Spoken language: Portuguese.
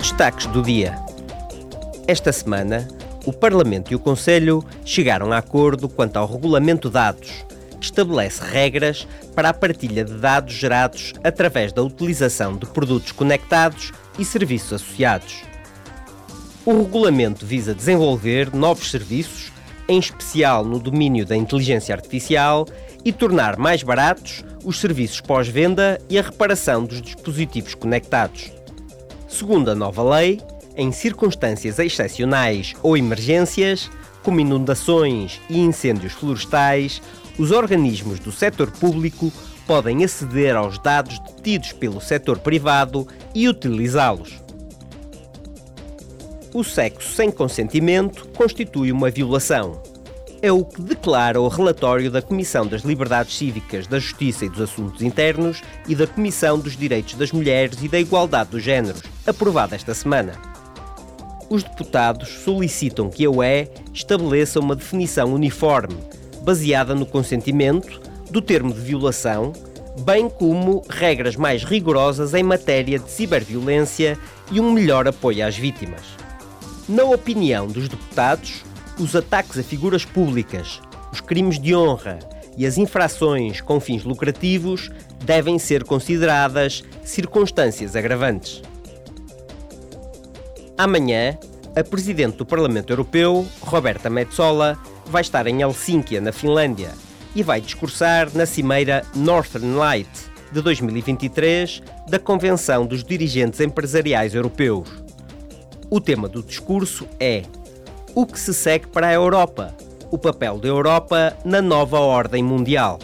Destaques do dia. Esta semana, o Parlamento e o Conselho chegaram a acordo quanto ao regulamento dados, que estabelece regras para a partilha de dados gerados através da utilização de produtos conectados e serviços associados. O regulamento visa desenvolver novos serviços, em especial no domínio da inteligência artificial, e tornar mais baratos os serviços pós-venda e a reparação dos dispositivos conectados. Segundo a nova lei, em circunstâncias excepcionais ou emergências, como inundações e incêndios florestais, os organismos do setor público podem aceder aos dados detidos pelo setor privado e utilizá-los. O sexo sem consentimento constitui uma violação. É o que declara o relatório da Comissão das Liberdades Cívicas, da Justiça e dos Assuntos Internos e da Comissão dos Direitos das Mulheres e da Igualdade dos Géneros, aprovado esta semana. Os deputados solicitam que a UE estabeleça uma definição uniforme, baseada no consentimento, do termo de violação, bem como regras mais rigorosas em matéria de ciberviolência e um melhor apoio às vítimas. Na opinião dos deputados, os ataques a figuras públicas, os crimes de honra e as infrações com fins lucrativos devem ser consideradas circunstâncias agravantes. Amanhã, a Presidente do Parlamento Europeu, Roberta Metsola, vai estar em Helsínquia, na Finlândia, e vai discursar na cimeira Northern Light de 2023 da Convenção dos Dirigentes Empresariais Europeus. O tema do discurso é O que se segue para a Europa? O papel da Europa na nova ordem mundial.